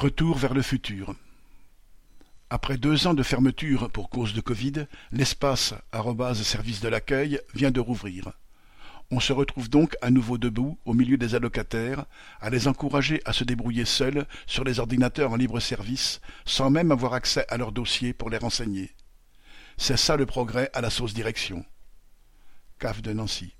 Retour vers le futur. Après deux ans de fermeture pour cause de Covid, l'espace service de l'accueil vient de rouvrir. On se retrouve donc à nouveau debout au milieu des allocataires, à les encourager à se débrouiller seuls sur les ordinateurs en libre service, sans même avoir accès à leurs dossiers pour les renseigner. C'est ça le progrès à la sauce direction. CAF de Nancy.